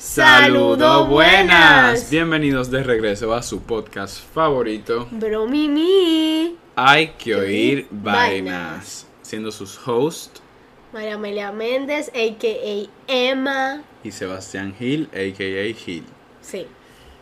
Saludos buenas. Bienvenidos de regreso a su podcast favorito. Bro Mimi. Hay que oír Vainas. vainas. Siendo sus hosts María Amelia Méndez, a.k.a. Emma. y Sebastián Gil, a.k.a. Gil. Sí.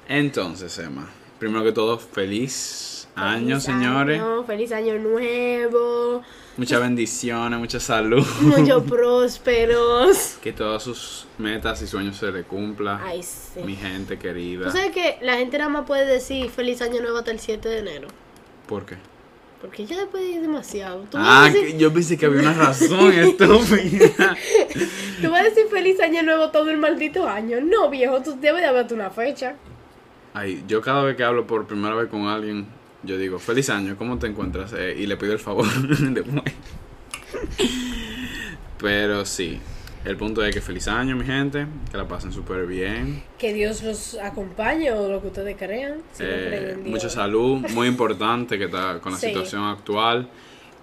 Entonces, Emma, primero que todo, feliz año, señores. feliz año nuevo. Muchas bendiciones, mucha salud. Muchos prósperos. que todas sus metas y sueños se le cumplan. Ay, sí. Mi gente querida. Tú sabes que la gente nada más puede decir feliz año nuevo hasta el 7 de enero. ¿Por qué? Porque ya después es demasiado. Tú, Ah, decir, yo pensé que había una razón estúpida. tú vas a decir feliz año nuevo todo el maldito año. No, viejo, tú debes de haberte una fecha. Ay, yo cada vez que hablo por primera vez con alguien, yo digo, feliz año, ¿cómo te encuentras? Eh, y le pido el favor después. Pero sí, el punto es que feliz año, mi gente, que la pasen súper bien. Que Dios los acompañe o lo que ustedes crean. Si Eh, mucha salud, muy importante que está con la Sí. situación actual.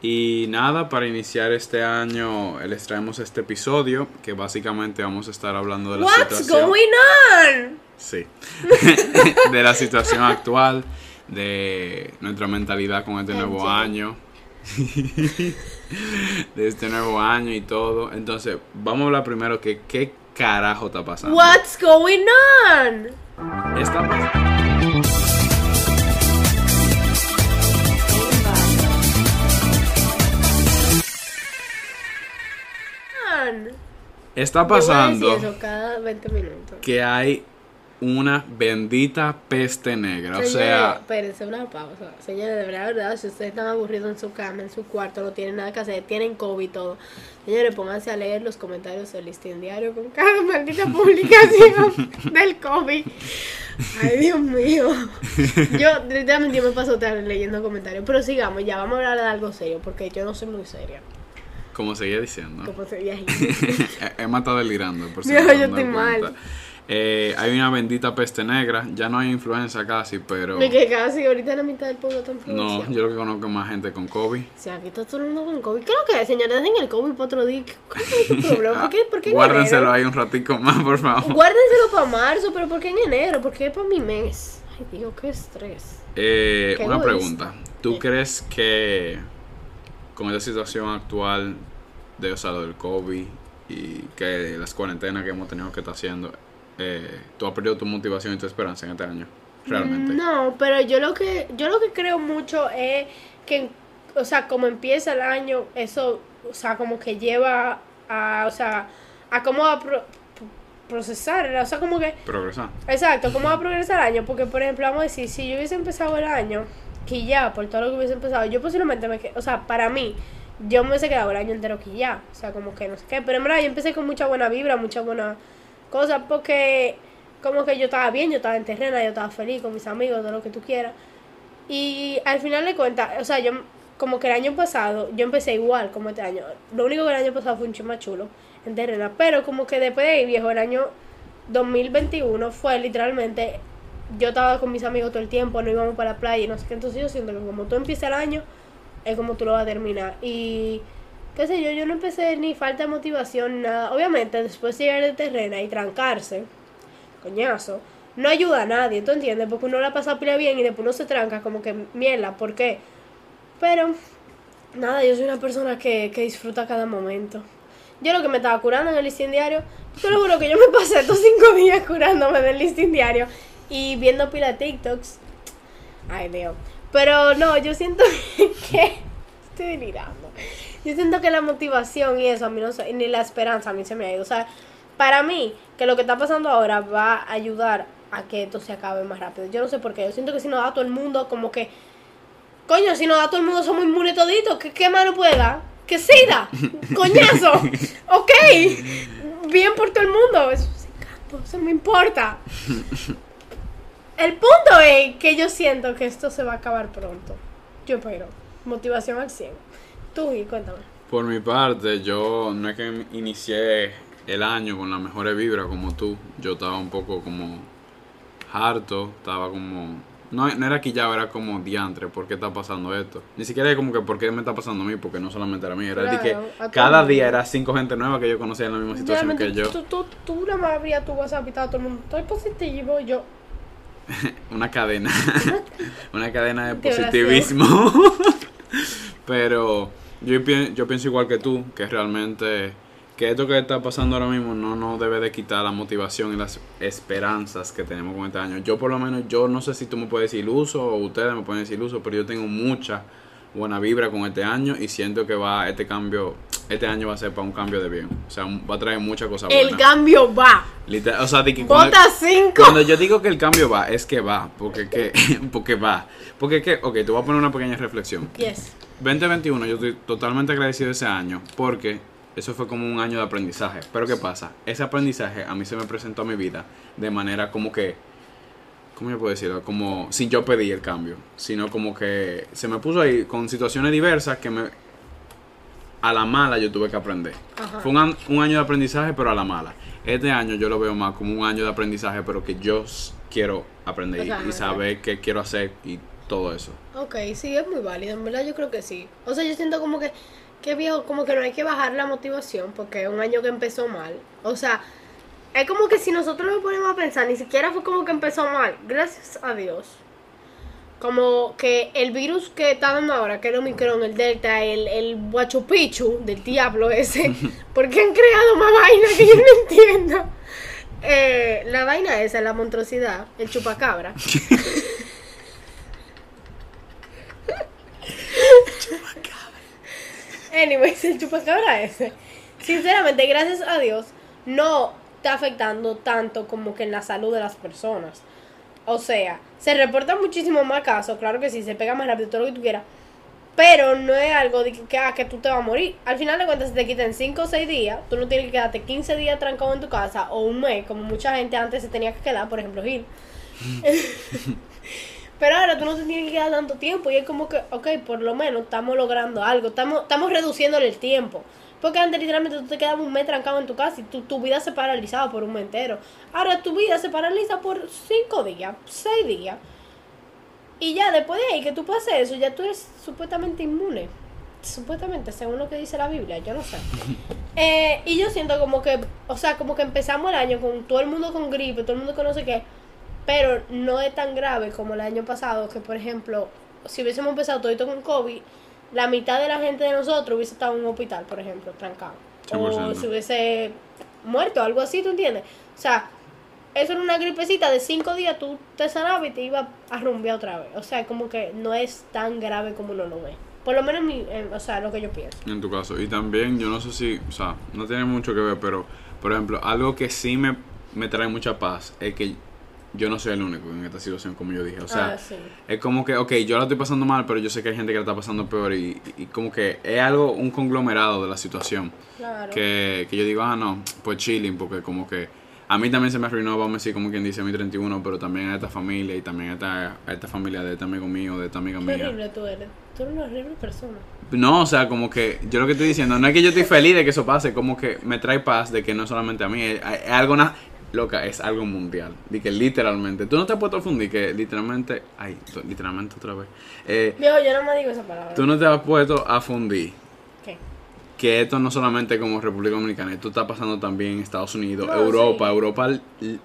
Y nada, para iniciar este año les traemos este episodio que básicamente vamos a estar hablando de la What's situación. going on? Sí. de la situación actual, de nuestra mentalidad con este nuevo año. de este nuevo año y todo. Entonces, vamos a hablar primero que qué carajo está pasando. What's going on? Está pas- Man. está pasando decir eso cada 20 minutos. que hay una bendita peste negra. O sea, espérense una pausa. Señores, de verdad, si ustedes están aburridos en su cama, en su cuarto, no tienen nada que hacer, tienen COVID y todo. Señores, pónganse a leer los comentarios del listín diario con cada maldita publicación del COVID. Ay, Dios mío. Yo, literalmente, yo me paso tarde leyendo comentarios. Pero sigamos, ya vamos a hablar de algo serio, porque yo no soy muy seria. como seguía diciendo. Como sería ahí. Emma está delirando, por si No, yo estoy mal. Eh, hay una bendita peste negra. Ya no hay influenza casi, pero. Me que casi ahorita la mitad del pueblo está en No, influencia. yo lo que conozco es más gente con COVID. Si aquí está todo el mundo con COVID. ¿Qué es lo que es, señores? Dejen el COVID para otro día. ¿Cuál es tu problema? ¿Por qué, por qué en Guárdenselo enero? ahí un ratico más, por favor. Guárdenselo para marzo, pero ¿por qué en enero? ¿Por qué para mi mes? Ay, Dios, qué estrés. Eh, Qué una pregunta. ¿Tú Eh. crees que con esta situación actual de, o sea, lo del COVID y que las cuarentenas que hemos tenido que estar haciendo, eh, tú has perdido tu motivación y tu esperanza en este año? Realmente. No, pero yo lo que yo lo que creo mucho es que, o sea, como empieza el año, eso, o sea, como que lleva a, o sea, a cómo va a pro- procesar, o sea, como que Progresar. Exacto, ¿cómo va a progresar el año? Porque, por ejemplo, vamos a decir, si yo hubiese empezado el año, que ya, por todo lo que hubiese empezado, yo posiblemente me o sea, para mí, yo me hubiese quedado el año entero que ya, o sea, como que no sé qué, pero en verdad yo empecé con mucha buena vibra, mucha buena cosa, porque como que yo estaba bien, yo estaba en terrena, yo estaba feliz con mis amigos, todo lo que tú quieras. Y al final de cuentas, o sea, yo como que el año pasado, yo empecé igual como este año. Lo único que el año pasado fue un chima chulo en terrena, pero como que después de ahí, viejo, el año 2021 fue literalmente, yo estaba con mis amigos todo el tiempo, no íbamos para la playa y no sé qué, entonces yo siento que como tú empiezas el año, es como tú lo vas a terminar. Y qué sé yo, yo no empecé ni falta de motivación, nada. Obviamente, después de llegar de terrena y trancarse, coñazo, no ayuda a nadie, ¿tú entiendes? Porque uno la pasa pila bien y después uno se tranca como que mierda, ¿por qué? Pero, nada, yo soy una persona que, que disfruta cada momento. Yo lo que me estaba curando en el listín diario, te lo juro que yo me pasé estos cinco días curándome del listín diario y viendo pila TikToks. Ay, Dios. Pero no, yo siento que estoy delirando. Yo siento que la motivación y eso a mí no se- ni la esperanza a mí se me ha ido. O sea, para mí, que lo que está pasando ahora va a ayudar a que esto se acabe más rápido. Yo no sé por qué. Yo siento que si nos da a todo el mundo, como que. Coño, si nos da a todo el mundo, somos inmunes toditos. ¿Qué, qué mano puede dar? ¡Que SIDA! ¡Coñazo! ¡Ok! Bien por todo el mundo. Eso, eso no me importa. El punto es que yo siento que esto se va a acabar pronto. Yo espero. Motivación al 100. Tú, y cuéntame. Por mi parte, yo no es que inicié el año con las mejores vibras como tú. Yo estaba un poco como harto, estaba como No, no era quillado, era como diantre, ¿por qué está pasando esto? Ni siquiera era como que por qué me está pasando a mí, porque no solamente era a mí, era de que a cada día era cinco gente nueva que yo conocía en la misma situación que yo. Tú, tú, tú la tu WhatsApp y estaba todo el mundo, estoy positivo, y yo, Una cadena, una cadena de positivismo. Pero yo, yo pienso igual que tú, que realmente que esto que está pasando ahora mismo no nos debe de quitar la motivación y las esperanzas que tenemos con este año. Yo por lo menos, yo no sé si tú me puedes decir iluso o ustedes me pueden decir iluso, pero yo tengo mucha buena vibra con este año y siento que va este cambio, este año va a ser para un cambio de bien. O sea, va a traer muchas cosas el buenas. cambio va. Literal- o sea, de que cuando- 5. cuando yo digo que el cambio va, es que va, porque que, porque va. Porque que, ok, te voy a poner una pequeña reflexión. Yes. 2021, yo estoy totalmente agradecido de ese año, porque eso fue como un año de aprendizaje. Pero ¿qué pasa? Ese aprendizaje a mí se me presentó a mi vida de manera como que, ¿cómo yo puedo decirlo? Como sin yo pedir el cambio, sino como que se me puso ahí con situaciones diversas que me... A la mala yo tuve que aprender. Ajá. Fue un, un año de aprendizaje, pero a la mala. Este año yo lo veo más como un año de aprendizaje, pero que yo quiero aprender y, saber qué quiero hacer y todo eso. Ok, sí, es muy válido, en verdad yo creo que sí. O sea, yo siento como que, que viejo, como que no hay que bajar la motivación porque es un año que empezó mal. O sea, es como que si nosotros nos ponemos a pensar, ni siquiera fue como que empezó mal, gracias a Dios. Como que el virus que está dando ahora, que el Omicron, el Delta, el, el Huachupichu del diablo ese, porque han creado más vaina que yo no entiendo. Eh, la vaina esa, la monstruosidad, el chupacabra. Anyways, el chupacabra ese. Sinceramente, gracias a Dios, no está afectando tanto como que en la salud de las personas. O sea, se reportan muchísimo más casos, claro que sí, se pega más rápido, todo lo que tú quieras. Pero no es algo de que, ah, tú te vas a morir. Al final de cuentas, si te quitan 5 o 6 días, tú no tienes que quedarte 15 días trancado en tu casa o un mes, como mucha gente antes se tenía que quedar, por ejemplo, Gil. Pero ahora tú no te tienes que quedar tanto tiempo y es como que, ok, por lo menos estamos logrando algo, estamos, estamos reduciéndole el tiempo. Porque antes literalmente tú te quedabas un mes trancado en tu casa y tu, tu vida se paralizaba por un mes entero. Ahora tu vida se paraliza por cinco días, seis días. Y ya después de ahí que tú pases eso, ya tú eres supuestamente inmune. Supuestamente, según lo que dice la Biblia, yo no sé. Eh, y yo siento como que, o sea, como que empezamos el año con todo el mundo con gripe, todo el mundo con no sé qué. Pero no es tan grave como el año pasado, que por ejemplo, si hubiésemos empezado todo con COVID, la mitad de la gente de nosotros hubiese estado en un hospital, por ejemplo, trancado. O 100%. se hubiese muerto, algo así, ¿tú entiendes? O sea, eso era una gripecita de cinco días, tú te sanabas y te ibas a rumbear otra vez. O sea, como que no es tan grave como uno lo ve. Por lo menos, mi, eh, o sea, lo que yo pienso. En tu caso. Y también, yo no sé si, o sea, no tiene mucho que ver, pero, por ejemplo, algo que sí me, me trae mucha paz es que yo no soy el único en esta situación, como yo dije. O sea, Ah, sí. es como que, ok, yo la estoy pasando mal, pero yo sé que hay gente que la está pasando peor y, y como que es algo, un conglomerado de la situación. Claro. Que, que yo digo, ah, no, pues chilling, porque como que a mí también se me arruinó, vamos a decir, como quien dice, mi 31, pero también a esta familia y también a esta, a esta familia de este amigo mío, de esta amiga Qué mía. horrible tú eres. Tú eres una horrible persona. No, o sea, como que yo lo que estoy diciendo, no es que yo estoy feliz de que eso pase, como que me trae paz de que no solamente a mí, es, es algo na- loca, es algo mundial. De que literalmente, tú no te has puesto a fundir, que literalmente, ay, literalmente otra vez. Eh, yo no me digo esa palabra. tú no te has puesto a fundir ¿Qué? que esto no solamente como República Dominicana, esto está pasando también en Estados Unidos, No, Europa, sí. Europa li- li-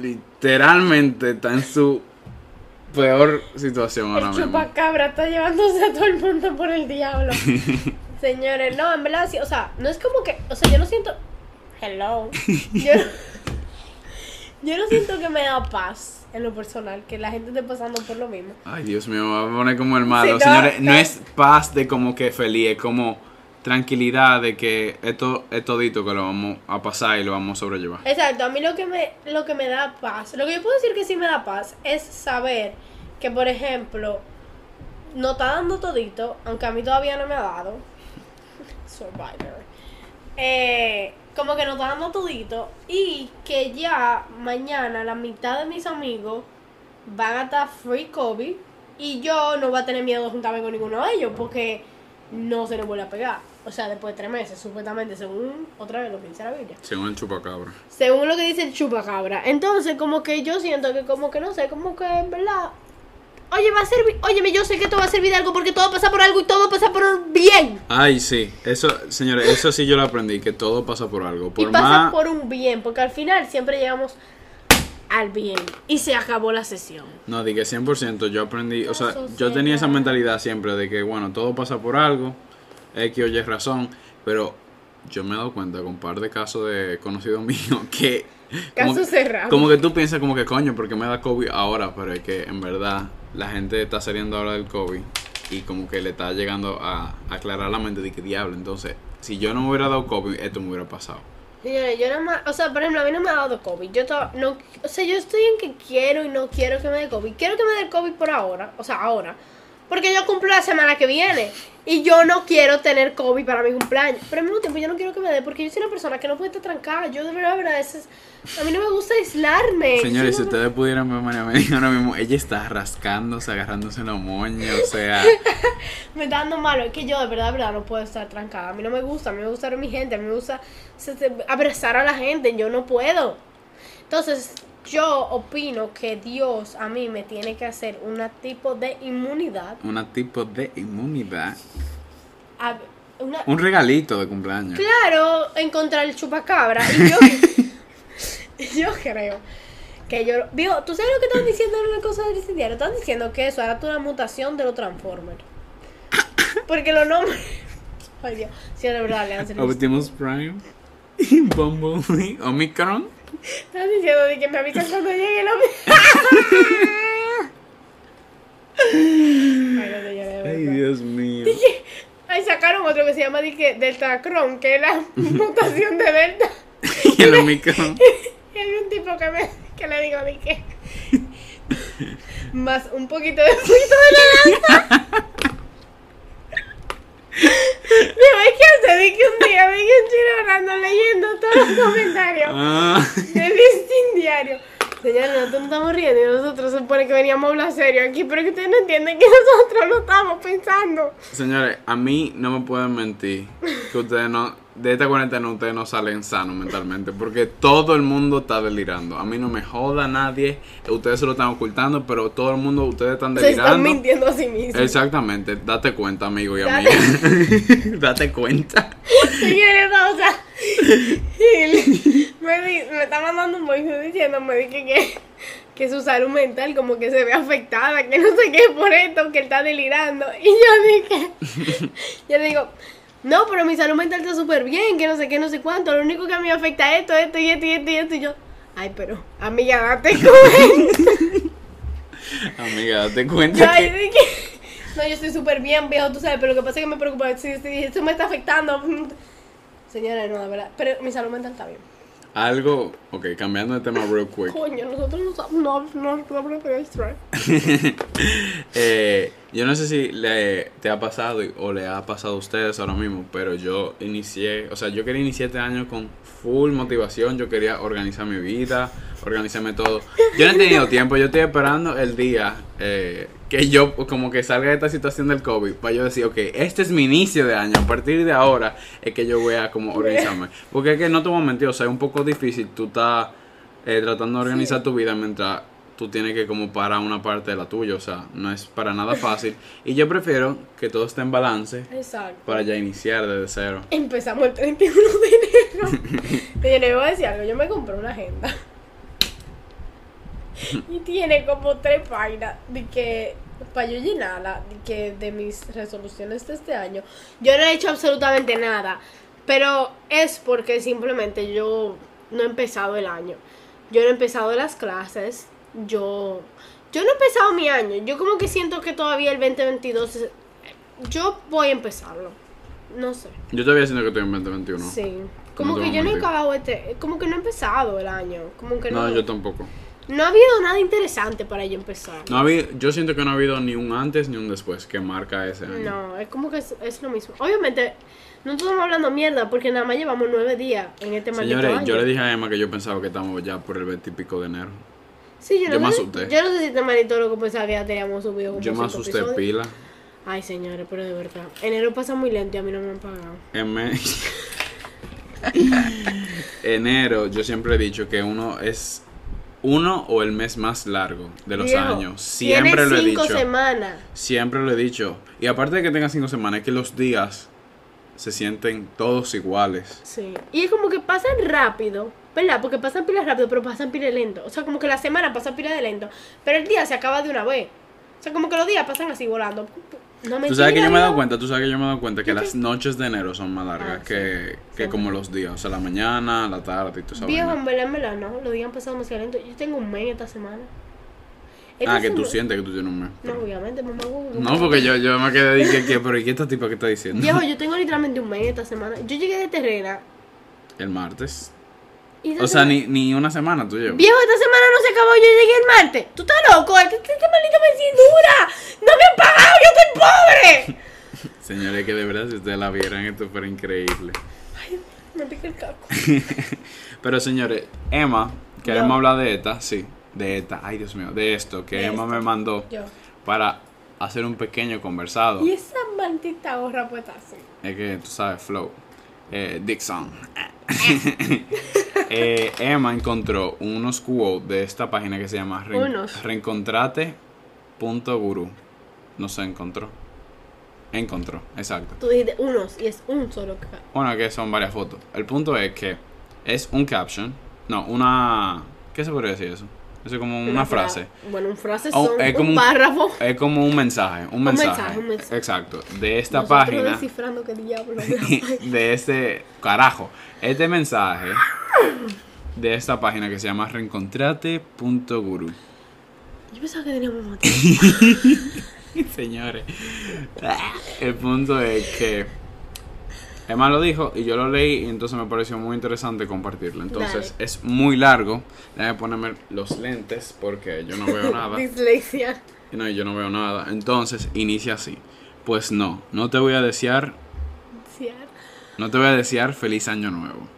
literalmente está en su peor situación ahora El mismo. chupacabra está llevándose a todo el mundo por el diablo. Señores, no, en verdad, sí, o sea, no es como que, o sea, yo no siento. Hello. Yo, yo no siento que me da paz en lo personal, que la gente esté pasando por lo mismo. Ay, Dios mío, me va a poner como el malo. Sí, Señores, no no. es paz de como que feliz, es como tranquilidad de que esto es todito que lo vamos a pasar y lo vamos a sobrellevar. Exacto, a mí lo que me lo que me da paz, lo que yo puedo decir que sí me da paz es saber que por ejemplo no está dando todito, aunque a mí todavía no me ha dado. Survivor. Eh, como que no está dando todito y que ya mañana la mitad de mis amigos van a estar free COVID y yo no voy a tener miedo de juntarme con ninguno de ellos porque no se les vuelve a pegar. O sea, después de tres meses, supuestamente, según otra vez lo que dice la Biblia. Según el chupacabra. Según lo que dice el chupacabra. Entonces, como que yo siento que, como que no sé, como que en verdad. Oye, va a servir. Óyeme, yo sé que esto va a servir de algo porque todo pasa por algo y todo pasa por bien. Ay, sí. Eso, señores, eso sí yo lo aprendí, que todo pasa por algo. Por y pasa más... por un bien, porque al final siempre llegamos al bien. Y se acabó la sesión. No, di que 100% yo aprendí, o sea, yo tenía esa mentalidad siempre de que, bueno, todo pasa por algo, X o Y razón, pero yo me he dado cuenta con un par de casos de conocidos míos que... como Caso que- cerrado. Como que tú piensas como que coño, porque me da COVID ahora, pero es que en verdad la gente está saliendo ahora del COVID y como que le está llegando a aclarar la mente de que diablo, entonces, si yo no me hubiera dado COVID, esto me hubiera pasado. Señores, yo nada más, o sea, por ejemplo, a mí no me ha dado COVID. Yo no, o sea, yo estoy en que quiero y no quiero que me dé COVID. Quiero que me dé COVID por ahora, o sea, ahora. Porque yo cumplo la semana que viene. Y yo no quiero tener COVID para mi cumpleaños. Pero al mismo tiempo yo no quiero que me dé porque yo soy una persona que no puede estar trancada. Yo de verdad, de verdad, es- a mí no me gusta aislarme. Señores, si ustedes pudieran ver María Medina ahora mismo, ella está rascándose, agarrándose la moña, o sea... me está dando malo. Es que yo de verdad, de verdad no puedo estar trancada. A mí no me gusta. A mí me gusta ver a mi gente. A mí me gusta abrazar a la gente. Yo no puedo. Entonces, yo opino que Dios a mí me tiene que hacer un tipo de inmunidad. Una tipo de inmunidad. a- una- Un regalito de cumpleaños. claro, en contra del chupacabra. Y yo, yo creo que yo. Digo, ¿tú sabes lo que están diciendo en una cosa del diario? Están diciendo que eso era una mutación de los Transformers. Porque los nombres. Ay, Dios. Sí, de verdad, le hacen Optimus Prime. Bumblebee. Omicron. Están diciendo de que me avisan cuando llegue el hombre. Ay. Dios mío. Ay, sacaron otro que se llama dije, Delta Cron, que es la mutación de Delta. Y el Omicron. Y hay un tipo que, me, que le digo, dije, más un poquito de fruto de naranja. Digo, es que un día, chino orando leyendo todos los comentarios Ah. del listín diario. Señores, nosotros no estamos riendo y nosotros se supone que veníamos a hablar serio aquí, pero que ustedes no entienden que nosotros lo estamos pensando. Señores, a mí no me pueden mentir que ustedes no, de esta cuarentena ustedes no salen sanos mentalmente, porque todo el mundo está delirando. A mí no me joda nadie, ustedes se lo están ocultando, pero todo el mundo, ustedes están Se están delirando. mintiendo a sí mismos. Exactamente, date cuenta, amigo y amiga. date cuenta. Señores, no, o sea, y me, di- me está mandando un voice diciendo, me dije que, que su salud mental como que se ve afectada, que no sé qué por esto, que él está delirando. Y yo dije, yo le digo, no, pero mi salud mental está súper bien, que no sé qué, no sé cuánto, lo único que a mí me afecta es esto, esto y esto y esto y esto. Y yo, ay, pero, amiga, date cuenta. Amiga, date Yo cuenta ahí que... dije, no, yo estoy súper bien, viejo, tú sabes, pero lo que pasa es que me preocupa, si, si esto me está afectando. Señora, no, de verdad, pero mi salud mental está bien. Algo, ok, cambiando de tema real quick. Coño, nosotros no Eh, yo no sé si le, te ha pasado o le ha pasado a ustedes ahora mismo, pero yo inicié, o sea, yo quería iniciar este año con full motivación, yo quería organizar mi vida, organizarme todo. Yo no he tenido tiempo, yo estoy esperando el día eh, que yo como que salga de esta situación del COVID para yo decir, ok, este es mi inicio de año, a partir de ahora es que yo voy a como organizarme. Porque es que no te voy a mentir, o sea, es un poco difícil, tú estás eh, tratando de organizar tu vida mientras tú tienes que como parar una parte de la tuya, o sea, no es para nada fácil. Y yo prefiero que todo esté en balance Exacto. para ya iniciar desde cero. Empezamos el 31 de enero. Pero le voy a decir algo, yo me compré una agenda. Y tiene como tres páginas de que para yo llenarla que de mis resoluciones de este año. Yo no he hecho absolutamente nada, pero es porque simplemente yo no he empezado el año. Yo no he empezado las clases. Yo yo no he empezado mi año. Yo como que siento que todavía el 2022 es- yo voy a empezarlo. No sé. Yo todavía siento que estoy en 2021. Sí. Como No que yo no he acabado este, como que no he empezado el año, como que no. No, yo tampoco. No ha habido nada interesante para yo empezar. No ha habido- yo siento que no ha habido ni un antes ni un después que marca ese año. No, es como que es, es lo mismo. Obviamente, no estamos hablando mierda porque nada más llevamos nueve días en este maldito Señores, año. yo le dije a Emma que yo pensaba que estamos ya por el 20 y pico de enero. Sí, yo, yo no me asusté. yo no sé si este maldito loco pensaba que ya teníamos subido como Yo me asusté episodios. pila. Ay, señores, pero de verdad. Enero pasa muy lento y a mí no me han pagado. En me- Enero, yo siempre he dicho que uno es uno o el mes más largo de los Viejo, años. Siempre lo he cinco dicho. semanas. Siempre lo he dicho. Y aparte de que tenga cinco semanas, es que los días se sienten todos iguales. Sí. Y es como que pasan rápido, ¿verdad? Porque pasan pilas rápido, pero pasan pilas lento. O sea, como que la semana pasa pila de lento, pero el día se acaba de una vez. O sea, como que los días pasan así volando. No me Tú sabes que yo me he dado cuenta, tú sabes que yo me he dado cuenta que las noches de enero son más largas Ah, que, sí. que Sí. como los días. O sea, la mañana, la tarde y todo eso. Viejo, en verdad, en verdad, no. Los días han pasado demasiado lento. Yo tengo un mes esta semana. Esta Ah, que tú sientes que tú tienes un mes. No, obviamente, mamá. huevo. No, porque yo, yo me quedé y que, que, pero ¿y qué esta tipa que está diciendo? Viejo, yo tengo literalmente un mes esta semana. Yo llegué de Terrena. El martes. Esta O sea, ni, ni una semana tú llevas. Viejo, esta semana no se acabó, yo llegué el martes. ¿Tú estás loco? Este, este, este maldito mes sí dura. ¡No me han pagado! ¡Yo estoy pobre! Señores, que de verdad, si ustedes la vieran, esto fuera increíble. Ay, me pica el caco. Pero señores, Emma, Yo. queremos hablar de esta, sí, de esta, ay Dios mío, de esto que De Emma esto. me mandó Yo. para hacer un pequeño conversado. Y esa maldita gorra puesta así. Es que tú sabes, Flow. Eh, Dixon. Eh, Emma encontró unos quotes de esta página que se llama Unos. reencontrate.guru. No se encontró. Encontró, exacto. Tú dijiste unos y es un solo Bueno, que son varias fotos. El punto es que es un caption. No, una. ¿Qué se podría decir eso? Eso es como una, fra- frase. Bueno, un frase Oh, son es como un un- párrafo. Es como un mensaje. Un mensaje. mensaje, un mensaje. Exacto. De esta Nosotros página. descifrando qué diablo. de este carajo este mensaje de esta página que se llama reencontrate.guru Yo pensaba que teníamos motivo. señores el punto es que Emma lo dijo y yo lo leí y entonces me pareció muy interesante compartirlo entonces Dale. es muy largo déjame ponerme los lentes porque yo no veo nada Dislexia. no, yo no veo nada entonces inicia así pues no no te voy a desear No te voy a desear feliz año nuevo.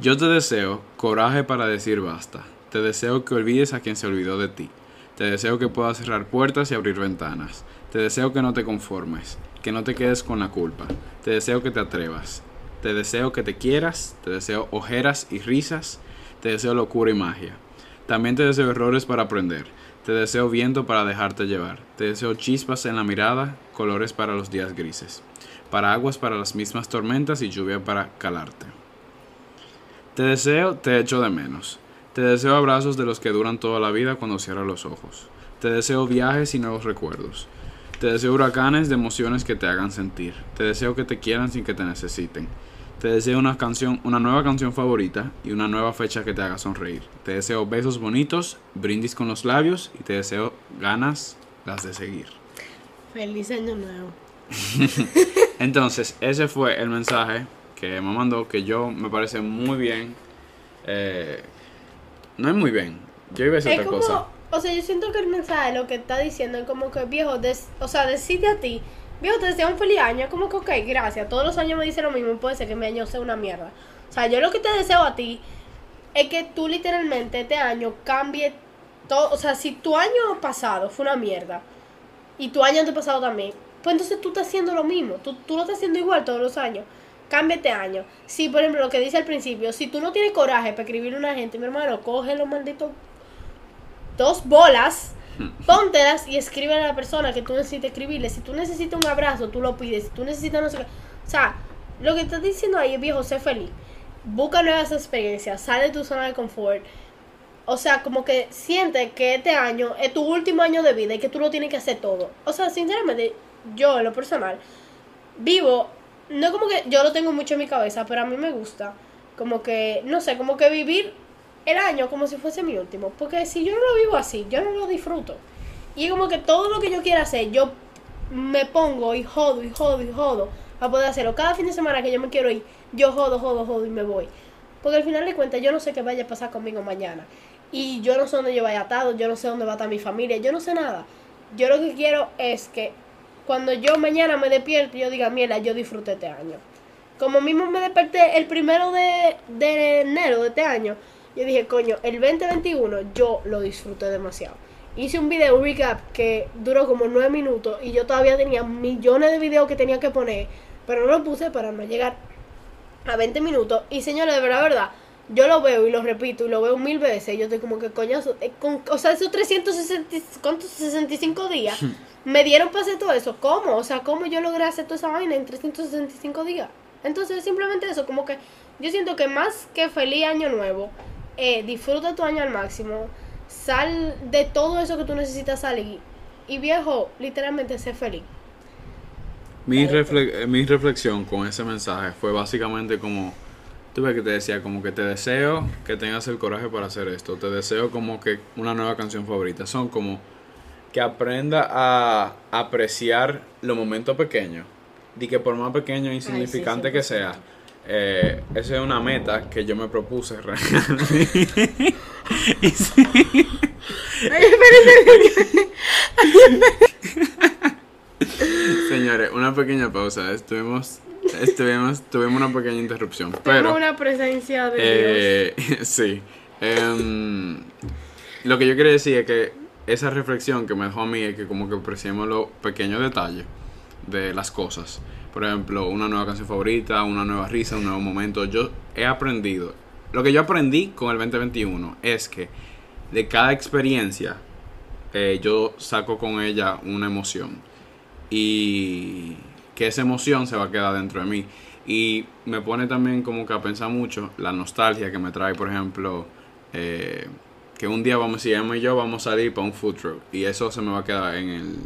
Yo te deseo coraje para decir basta. Te deseo que olvides a quien se olvidó de ti. Te deseo que puedas cerrar puertas y abrir ventanas. Te deseo que no te conformes, que no te quedes con la culpa. Te deseo que te atrevas. Te deseo que te quieras. Te deseo ojeras y risas. Te deseo locura y magia. También te deseo errores para aprender. Te deseo viento para dejarte llevar. Te deseo chispas en la mirada, colores para los días grises paraguas para las mismas tormentas y lluvia para calarte. Te deseo, te echo de menos. Te deseo abrazos de los que duran toda la vida cuando cierras los ojos. Te deseo viajes y nuevos recuerdos. Te deseo huracanes de emociones que te hagan sentir. Te deseo que te quieran sin que te necesiten. Te deseo una canción, una nueva canción favorita y una nueva fecha que te haga sonreír. Te deseo besos bonitos, brindis con los labios y te deseo ganas las de seguir. Feliz año nuevo. Entonces, ese fue el mensaje que me mandó, que yo me parece muy bien. Eh, no es muy bien. Yo iba a decir Es otra como, cosa. O sea, yo siento que el mensaje lo que está diciendo es como que, viejo, o sea, decide a ti, viejo, te deseo un feliz año, como que, ok, gracias, todos los años me dicen lo mismo, puede ser que mi año sea una mierda. O sea, yo lo que te deseo a ti es que tú literalmente este año cambie todo, o sea, si tu año pasado fue una mierda y tu año antepasado también, pues entonces tú estás haciendo lo mismo, tú, tú lo estás haciendo igual todos los años. Cambia este año. Si, por ejemplo, lo que dice al principio, si tú no tienes coraje para escribirle a una gente, mi hermano, coge los malditos dos bolas, póntelas y escribe a la persona que tú necesites escribirle. Si tú necesitas un abrazo, tú lo pides. Si tú necesitas no sé qué. O sea, lo que estás diciendo ahí es viejo, sé feliz. Busca nuevas experiencias, sale de tu zona de confort. O sea, como que siente que este año es tu último año de vida y que tú lo tienes que hacer todo. O sea, sinceramente, yo en lo personal, vivo, no como que yo lo tengo mucho en mi cabeza, pero a mí me gusta. Como que, no sé, como que vivir el año como si fuese mi último. Porque si yo no lo vivo así, yo no lo disfruto. Y es como que todo lo que yo quiera hacer, yo me pongo y jodo y jodo y jodo a poder hacerlo. Cada fin de semana que yo me quiero ir, yo jodo, jodo, jodo y me voy. Porque al final de cuentas yo no sé qué vaya a pasar conmigo mañana. Y yo no sé dónde yo vaya atado, yo no sé dónde va a estar mi familia, yo no sé nada. Yo lo que quiero es que cuando yo mañana me despierto, yo diga, mira, yo disfruté este año. Como mismo me desperté el primero de, de enero de este año, yo dije, coño, el 2021 yo lo disfruté demasiado. hice un video, un recap, que duró como nueve minutos y yo todavía tenía millones de videos que tenía que poner, pero no lo puse para no llegar a 20 minutos. Y señores, de verdad, verdad, yo lo veo y lo repito y lo veo mil veces. Y yo estoy como que coñazo, eh, con, o sea, esos 360, ¿cuántos? 65 días me dieron para hacer todo eso. ¿Cómo? O sea, ¿cómo yo logré hacer toda esa vaina en 365 días? Entonces, simplemente eso, como que yo siento que más que feliz año nuevo, eh, disfruta tu año al máximo, sal de todo eso que tú necesitas salir y viejo, literalmente sé feliz. Mi, refle- mi reflexión con ese mensaje fue básicamente como, tú ves que te decía, como que te deseo que tengas el coraje para hacer esto, te deseo como que una nueva canción favorita, son como que aprenda a apreciar los momentos pequeños, y que por más pequeño e insignificante que sea, eh, esa es una meta que yo me propuse realmente. Y sí. Señores, una pequeña pausa. Estuvimos, estuvimos, tuvimos una pequeña interrupción, pero una presencia de eh, sí. Em, lo que yo quería decir es que esa reflexión que me dejó a mí es que como que apreciemos los pequeños detalles de las cosas. Por ejemplo, una nueva canción favorita, una nueva risa, un nuevo momento. Yo he aprendido. Lo que yo aprendí con el 2021 es que de cada experiencia eh, yo saco con ella una emoción. Y que esa emoción se va a quedar dentro de mí. Y me pone también como que a pensar mucho la nostalgia que me trae, por ejemplo, eh, que un día vamos, si Emma y yo vamos a salir para un food truck. Y eso se me va a quedar en el,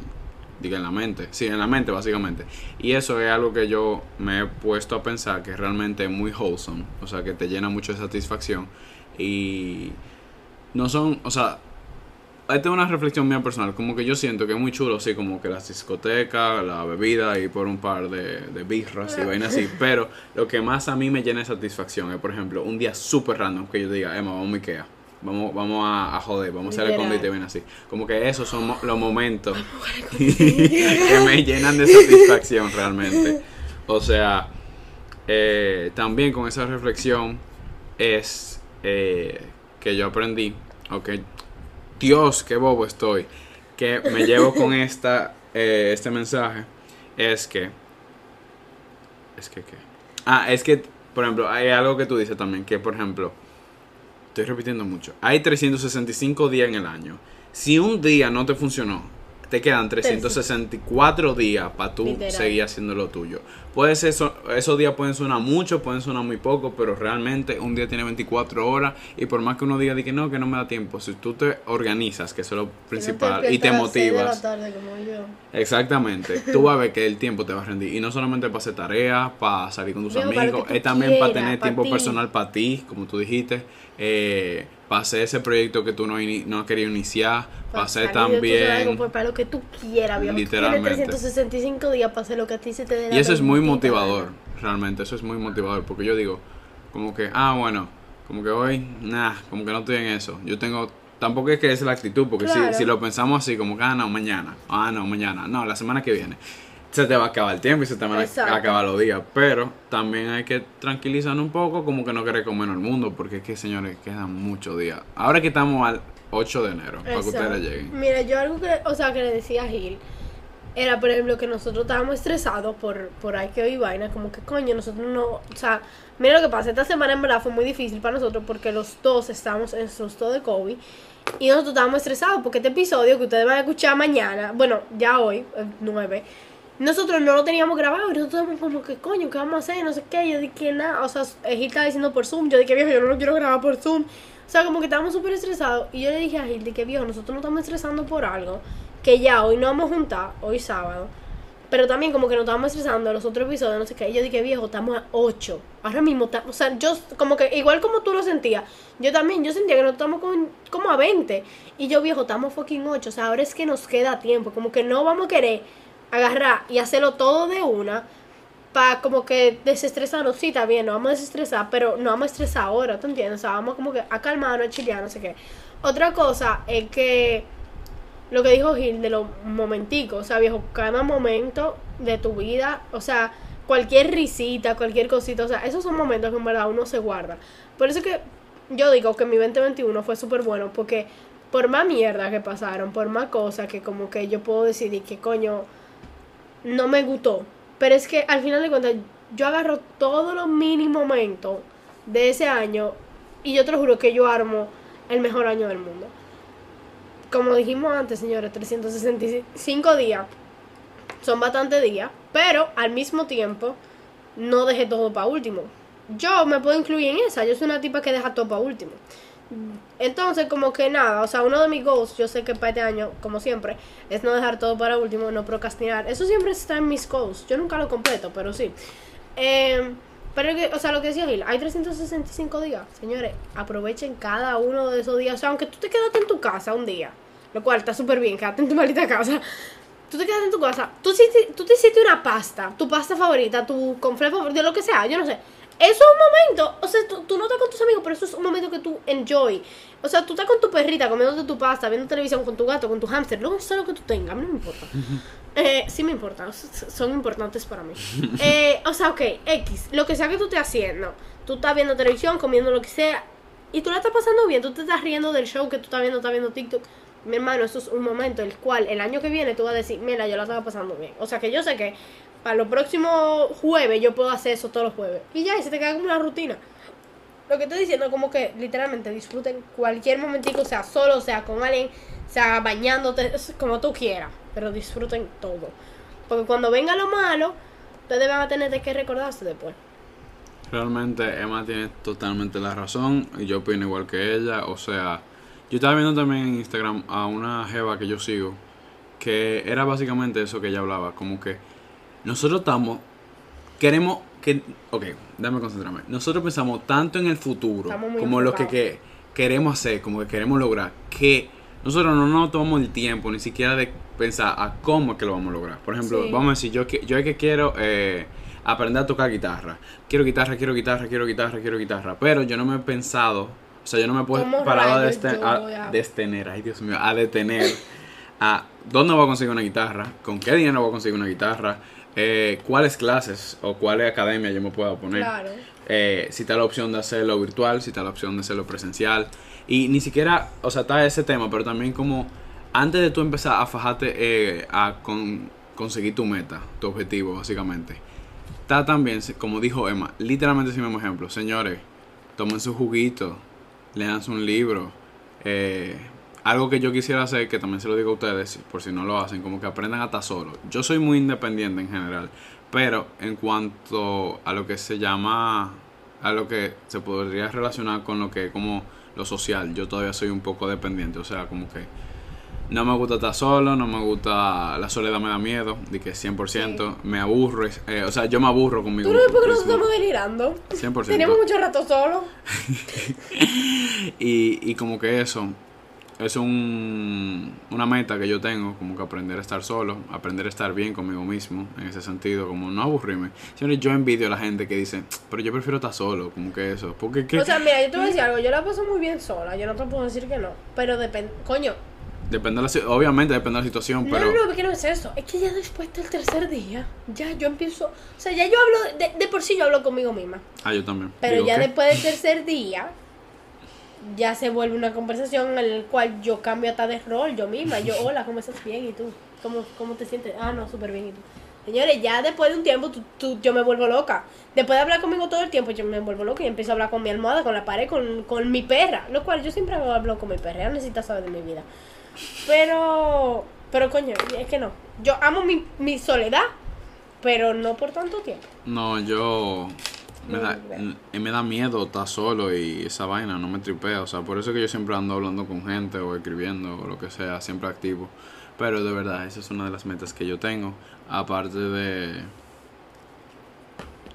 diga, en la mente. Sí, en la mente básicamente. Y eso es algo que yo me he puesto a pensar que realmente es muy wholesome. O sea, que te llena mucho de satisfacción. Y no son, o sea, esta es una reflexión mía personal, como que yo siento que es muy chulo, así como que las discotecas, la bebida y por un par de, de y vainas así, pero lo que más a mí me llena de satisfacción es, por ejemplo, un día súper random que yo diga, Emma, vamos a Ikea, vamos, vamos a, a joder, vamos a hacer el convite y vainas así. Como que esos son mo- los momentos que me llenan de satisfacción realmente. O sea, eh, también con esa reflexión es eh, que yo aprendí, ok, Dios, qué bobo estoy, que me llevo con esta, eh, este mensaje, es que, es que, ¿qué? Ah, es que, por ejemplo, hay algo que tú dices también, que por ejemplo, estoy repitiendo mucho, hay 365 días en el año. Si un día no te funcionó, te quedan 364 días para tú Literal. seguir haciendo lo tuyo. Puede ser, eso- esos días pueden sonar mucho, pueden sonar muy poco, pero realmente un día tiene 24 horas y por más que uno diga de que no, que no me da tiempo, si tú te organizas, que eso es lo principal, y te motivas, exactamente, tú vas a ver que el tiempo te va a rendir. Y no solamente para hacer tareas, para salir con tus amigos, es también para tener pa' tiempo ti. personal para ti, como tú dijiste, eh, hacer ese proyecto que tú no, no querido iniciar, para hacer también... Para lo que tú quieras, viejo. Literalmente. Tienes 365 días hacer lo que a ti se te dé la Y eso es muy motivador, realmente, eso es muy motivador, porque yo digo, como que, ah, bueno, como que hoy, nah, como que no estoy en eso. Yo tengo, tampoco es que es la actitud, porque Claro. si, si lo pensamos así, como que, ah, no, mañana, ah, no, mañana, no, la semana que viene, se te va a acabar el tiempo y se te van a acabar los días, pero también hay que tranquilizarnos un poco, como que no querer comer el mundo, porque es que, señores, quedan muchos días. Ahora que estamos al 8 de enero, para que ustedes lleguen. Mira, yo algo que, o sea, que le decía a Gil, era, por ejemplo, que nosotros estábamos estresados por, por hay que oír vaina, como que coño, nosotros no, o sea, mira lo que pasa, esta semana en verdad fue muy difícil para nosotros porque los dos estábamos en susto de COVID y nosotros estábamos estresados porque este episodio que ustedes van a escuchar mañana, bueno, ya hoy, el 9, nosotros no lo teníamos grabado y nosotros estábamos como que coño, ¿qué vamos a hacer? No sé qué, yo dije nada, o sea, Gil estaba diciendo por Zoom, yo dije viejo, yo no lo quiero grabar por Zoom. O sea, como que estábamos súper estresados. Y yo le dije a Gil que viejo, nosotros nos estamos estresando por algo. Que ya hoy no vamos a juntar, hoy sábado. Pero también como que nos estábamos estresando los otros episodios, no sé qué. Y yo dije, viejo, estamos a 8. Ahora mismo, o sea, yo como que, igual como tú lo sentías, yo también, yo sentía que nos estamos como, como a 20. Y yo, viejo, estamos fucking 8. O sea, ahora es que nos queda tiempo. Como que no vamos a querer agarrar y hacerlo todo de una para como que desestresarnos, sí, está bien, nos vamos a desestresar, pero no vamos a estresar ahora, ¿tú entiendes? O sea, vamos como que a calmarnos, a chilear, no sé qué. Otra cosa es que lo que dijo Gil de los momenticos, o sea, viejo, cada momento de tu vida, o sea, cualquier risita, cualquier cosita, o sea, esos son momentos que en verdad uno se guarda. Por eso que yo digo que mi 2021 fue súper bueno porque por más mierda que pasaron, por más cosas que como que yo puedo decidir que coño no me gustó. Pero es que al final de cuentas yo agarro todos los mini momentos de ese año y yo te lo juro que yo armo el mejor año del mundo. Como dijimos antes, señores, 365 días son bastantes días, pero al mismo tiempo no dejé todo para último. Yo me puedo incluir en esa, yo soy una tipa que deja todo para último. Entonces, como que nada, o sea, uno de mis goals, yo sé que para este año, como siempre, es no dejar todo para último, no procrastinar. Eso siempre está en mis goals. Yo nunca lo completo, pero sí. Eh, pero, o sea, lo que decía Gil, hay 365 días. Señores, aprovechen cada uno de esos días. O sea, aunque tú te quedaste en tu casa un día, lo cual está súper bien, quédate en tu maldita casa. Tú te quedaste en tu casa, tú, tú te hiciste una pasta, tu pasta favorita, tu confle favorito, lo que sea, yo no sé eso es un momento, o sea, tú, no estás con tus amigos, pero eso es un momento que tú enjoy. O sea, tú estás con tu perrita, comiéndote tu pasta, viendo televisión con tu gato, con tu hámster, no sé lo que tú tengas, a mí no me importa. Eh, sí me importa, son importantes para mí. Eh, o sea, ok, X, lo que sea que tú estés haciendo, tú estás viendo televisión, comiendo lo que sea, y tú la estás pasando bien, tú te estás riendo del show que tú estás viendo, estás viendo TikTok. Mi hermano, eso es un momento el cual el año que viene tú vas a decir, mira, yo la estaba pasando bien. O sea, que yo sé que para los próximos jueves yo puedo hacer eso todos los jueves. Y ya, y se te queda como una rutina. Lo que estoy diciendo como que literalmente disfruten cualquier momentico, sea solo, sea con alguien, sea bañándote, como tú quieras. Pero disfruten todo. Porque cuando venga lo malo, ustedes van a tener qué recordarse después. Realmente Emma tiene totalmente la razón y yo opino igual que ella. O sea, yo estaba viendo también en Instagram a una jeva que yo sigo que era básicamente eso que ella hablaba, como que nosotros estamos, queremos que, ok, déjame concentrarme. Nosotros pensamos tanto en el futuro como lo que, queremos hacer, como que queremos lograr, que nosotros no nos tomamos el tiempo ni siquiera de pensar a cómo es que lo vamos a lograr. Por ejemplo, vamos a decir, yo, yo es que quiero eh, aprender a tocar guitarra. Quiero guitarra, quiero guitarra, quiero guitarra, quiero guitarra. Pero yo no me he pensado, o sea, yo no me puedo parar a, a detener, ay Dios mío, a detener a dónde voy a conseguir una guitarra, con qué dinero voy a conseguir una guitarra, eh, cuáles clases o cuáles academias yo me puedo poner. Eh, si está la opción de hacerlo virtual, si está la opción de hacerlo presencial. Y ni siquiera, o sea, está ese tema, pero también como antes de tú empezar a fajarte eh, a conseguir tu meta, tu objetivo, básicamente. Está también, como dijo Emma, literalmente ese mismo ejemplo. Señores, tomen su juguito, lean un libro, eh, algo que yo quisiera hacer, que también se lo digo a ustedes, por si no lo hacen, como que aprendan a estar solo. Yo soy muy independiente en general, pero en cuanto a lo que se llama, a lo que se podría relacionar con lo que como lo social, yo todavía soy un poco dependiente, o sea, como que no me gusta estar solo, no me gusta, la soledad me da miedo, de que 100%, me aburro, eh, o sea, yo me aburro conmigo. ¿Tú no ves porque nos estamos delirando? 100%. Tenemos mucho rato solo. y, y como que eso, es un, una meta que yo tengo, como que aprender a estar solo, aprender a estar bien conmigo mismo, en ese sentido, como no aburrirme. Señores, yo envidio a la gente que dice, pero yo prefiero estar solo, como que eso. Porque, ¿qué? O sea, mira, yo te voy a decir algo, yo la paso muy bien sola, yo no te puedo decir que no, pero depende, coño. Depende de la, obviamente depende de la situación, pero... No, no, porque no es eso, es que ya después del tercer día, ya yo empiezo, o sea, ya yo hablo, de, de por sí yo hablo conmigo misma. Ah, yo también. Pero ya después del tercer día ya se vuelve una conversación en la cual yo cambio hasta de rol yo misma. Yo, hola, ¿cómo estás? Bien, ¿y tú? ¿Cómo, cómo te sientes? Ah, no, súper bien, ¿y tú? Señores, ya después de un tiempo tú, yo me vuelvo loca. Después de hablar conmigo todo el tiempo, yo me vuelvo loca y empiezo a hablar con mi almohada, con la pared, con, con mi perra. Lo cual yo siempre hablo con mi perra, ella necesita saber de mi vida. Pero, pero coño, es que no. Yo amo mi, mi soledad, pero no por tanto tiempo. No, yo me da, me da miedo estar solo y esa vaina no me tripea. O sea, por eso que yo siempre ando hablando con gente o escribiendo o lo que sea, siempre activo. Pero de verdad, esa es una de las metas que yo tengo. Aparte de,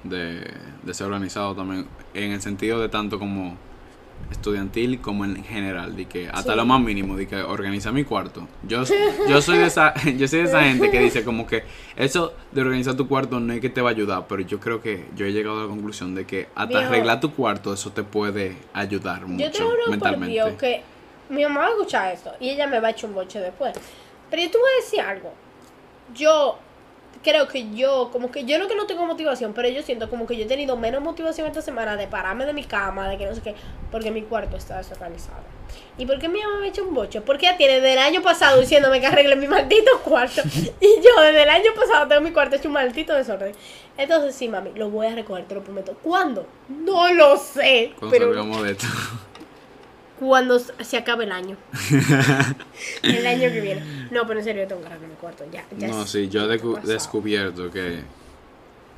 de, de ser organizado también, en el sentido de tanto como estudiantil como en general, de que hasta lo más mínimo, de que organiza mi cuarto. Yo, yo soy de esa, yo soy de esa gente que dice como que eso de organizar tu cuarto no es que te va a ayudar, pero yo creo que yo he llegado a la conclusión de que hasta arreglar tu cuarto eso te puede ayudar mucho yo te juro mentalmente. Por Dios que mi mamá va a escuchar esto y ella me va a echar un boche después. Pero yo te voy a decir algo. Yo creo que yo, como que yo lo que no tengo motivación, pero yo siento como que yo he tenido menos motivación esta semana de pararme de mi cama, de que no sé qué, porque mi cuarto está desorganizado. ¿Y por qué mi mamá me ha hecho un boche? Porque ella tiene desde el año pasado diciéndome que arregle mi maldito cuarto. Y yo desde el año pasado tengo mi cuarto hecho un maldito desorden. Entonces sí, mami, lo voy a recoger, te lo prometo. ¿Cuándo? No lo sé. Cuando pero de esto. Cuando se acabe el año. el año que viene. No, pero en serio, tengo que arreglar mi cuarto. Ya, ya No, sí, yo he descubierto que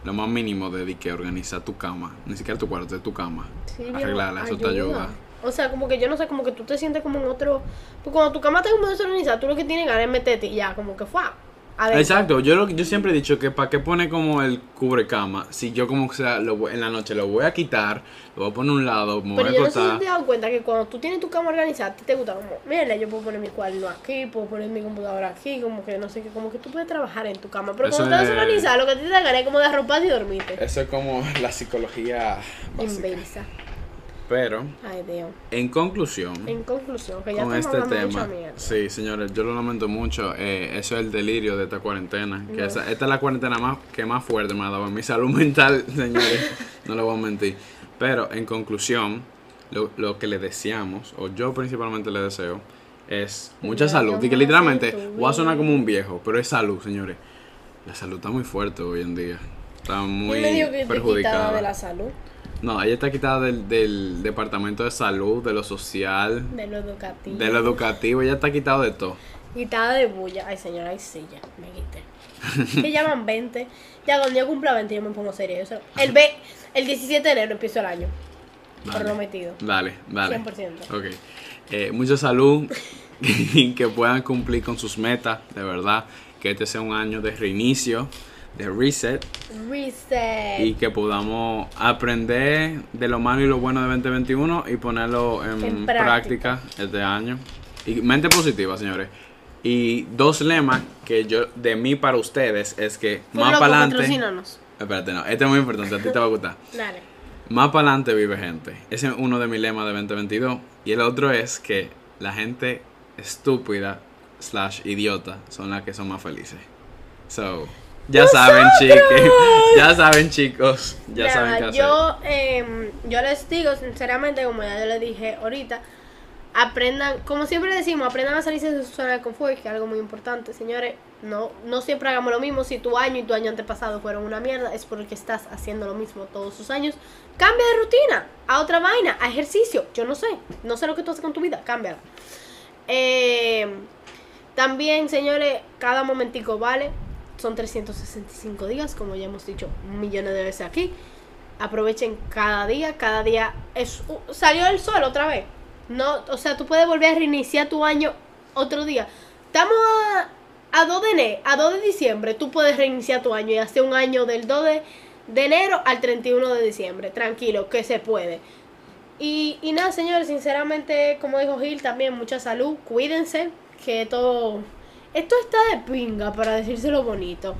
lo más mínimo de que organizar tu cama, ni siquiera tu cuarto, es tu cama. Sí, Arreglarla, eso te ayuda. O sea, como que yo no sé, como que tú te sientes como en otro. Pues cuando tu cama está como desorganizada, tú lo que tienes ganas es meterte y ya, como que fue. Exacto, yo lo, yo siempre he dicho que para qué pone como el cubrecama, si yo como que sea lo en la noche lo voy a quitar, lo voy a poner a un lado, me voy Pero a yo no sé si acostar. te has dado cuenta que cuando tú tienes tu cama organizada, te gusta como, mira, yo puedo poner mi cuaderno aquí, puedo poner mi computadora aquí, como que no sé qué, como que tú puedes trabajar en tu cama. Pero Eso cuando estás es- desorganizada, lo que a ti te da ganas es como de arroparte y dormirte. Eso es como la psicología básica. Inversa. Pero, Ay, Dios. en conclusión, En conclusión, que ya con este tema, sí, señores, yo lo lamento mucho. eh, eso es el delirio de esta cuarentena. Que esa- esta es la cuarentena más que más fuerte me ha dado en mi salud mental, señores. no le voy a mentir. Pero en conclusión, lo, lo que le deseamos, o yo principalmente le deseo, es mucha salud. Y que literalmente voy a sonar como un viejo, pero es salud, señores. La salud está muy fuerte hoy en día. Está muy perjudicada. de la salud, No, ella está quitada del, del departamento de salud, de lo social, de lo educativo. de lo educativo, ella está quitada de todo. Quitada de bulla. Ay, señora, ay, sí, ya, me quité. que llaman 20. Ya cuando yo cumpla 20 yo me pongo seria. Yo sé- el, ve- el 17 de enero empiezo el año. Dale. Prometido. Dale, dale. 100%. Ok. Eh, mucha salud, que puedan cumplir con sus metas, de verdad. Que este sea un año de reinicio, de reset, Reset. y que podamos aprender de lo malo y lo bueno de 2021 y ponerlo en, En práctica. práctica. este año. Y mente positiva, señores. Y dos lemas que yo, de mí para ustedes, es que más para adelante. Espérate, no, este es muy importante, a ti te va a gustar. Dale. Más para adelante vive gente. Ese es uno de mis lemas de 2022. Y el otro es que la gente estúpida slash idiota son las que son más felices. So, ya saben, chicos. Ya saben, chicos. Ya Nada, saben hacer. yo, em, yo les digo sinceramente, como ya yo les dije ahorita, aprendan, como siempre decimos, aprendan a salirse de su zona de confort, que es algo muy importante, señores. No, no siempre hagamos lo mismo. Si tu año y tu año antepasado fueron una mierda, es porque estás haciendo lo mismo todos sus años. Cambia de rutina, a otra vaina, a ejercicio. Yo no sé, no sé lo que tú haces con tu vida, cámbiala. Eh, también, señores, cada momentico vale. Son 365 días, como ya hemos dicho millones de veces aquí. Aprovechen cada día, cada día es salió el sol otra vez. No, o sea, tú puedes volver a reiniciar tu año otro día. Estamos a, a 2 de enero, a 2 de diciembre, tú puedes reiniciar tu año y hacer un año del 2 de, de enero al 31 de diciembre. Tranquilo, que se puede. Y, y nada, señores, sinceramente, como dijo Gil, también mucha salud, cuídense, que todo... Esto está de pinga, para decírselo bonito.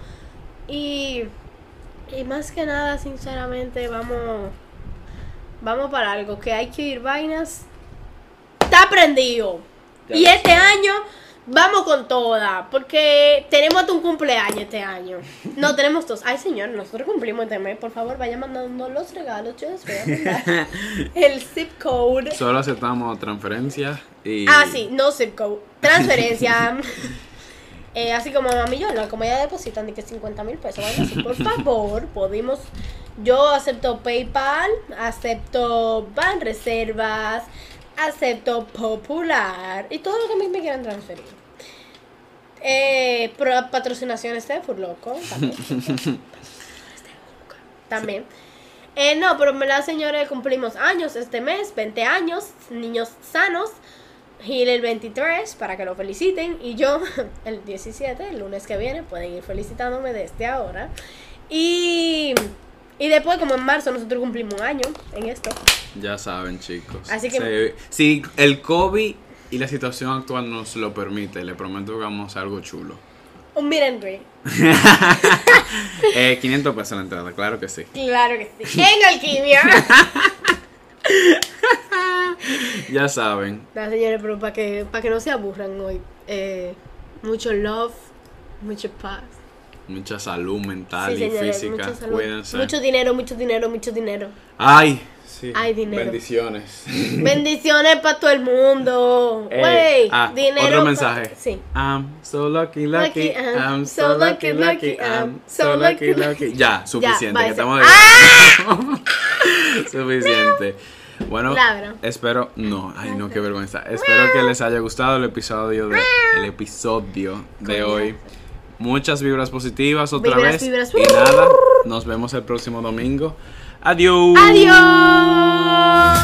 Y, y más que nada, sinceramente, vamos... Vamos para algo, que hay que ir vainas. Está prendido. Ya y este año vamos con toda, porque tenemos hasta un cumpleaños este año. No, tenemos dos. Ay, señor, nosotros cumplimos este mes. Por favor, vaya mandando los regalos. Yo les voy a mandar el zip code. Solo aceptamos transferencias y. Ah, sí, no zip code. Transferencia. Eh, así como a millón, como ya depositan de que 50 mil pesos, vaya así, por favor, podemos. Yo acepto PayPal, acepto Ban Reservas, acepto Popular y todo lo que a mí me quieran transferir. Eh, patrocinaciones de Furloco también. también. Eh, no, pero verdad, señores, cumplimos años este mes, 20 años, niños sanos. Gil el 23 para que lo feliciten y yo el 17, el lunes que viene, pueden ir felicitándome desde ahora. Y, y después, como en marzo, nosotros cumplimos un año en esto. Ya saben, chicos. Así que- Sí, si el COVID y la situación actual nos lo permite, le prometo que vamos a algo chulo. Un meet and greet. Eh, 500 pesos la entrada, claro que sí. Claro que sí. En Alquimia. Ya saben. Señores, pero para que, para que no se aburran hoy. eh, mucho love, mucha paz mucha salud mental Sí, y señores, física. Cuídense. Mucho dinero, mucho dinero, mucho dinero. Ay, sí. Ay, dinero. Bendiciones. Bendiciones para todo el mundo. Eh, Güey, ah, dinero. otro pa- mensaje. Sí. I'm so lucky, lucky. Lucky, I'm so lucky, lucky. I'm so lucky, lucky, lucky. Ya, suficiente. que estamos de- Suficiente. Bueno, espero. No, ay, no, qué vergüenza. Espero que les haya gustado el episodio de, el episodio de hoy. Muchas vibras positivas otra Vibras, vez. vibras. Y nada, nos vemos el próximo domingo. Adiós. Adiós.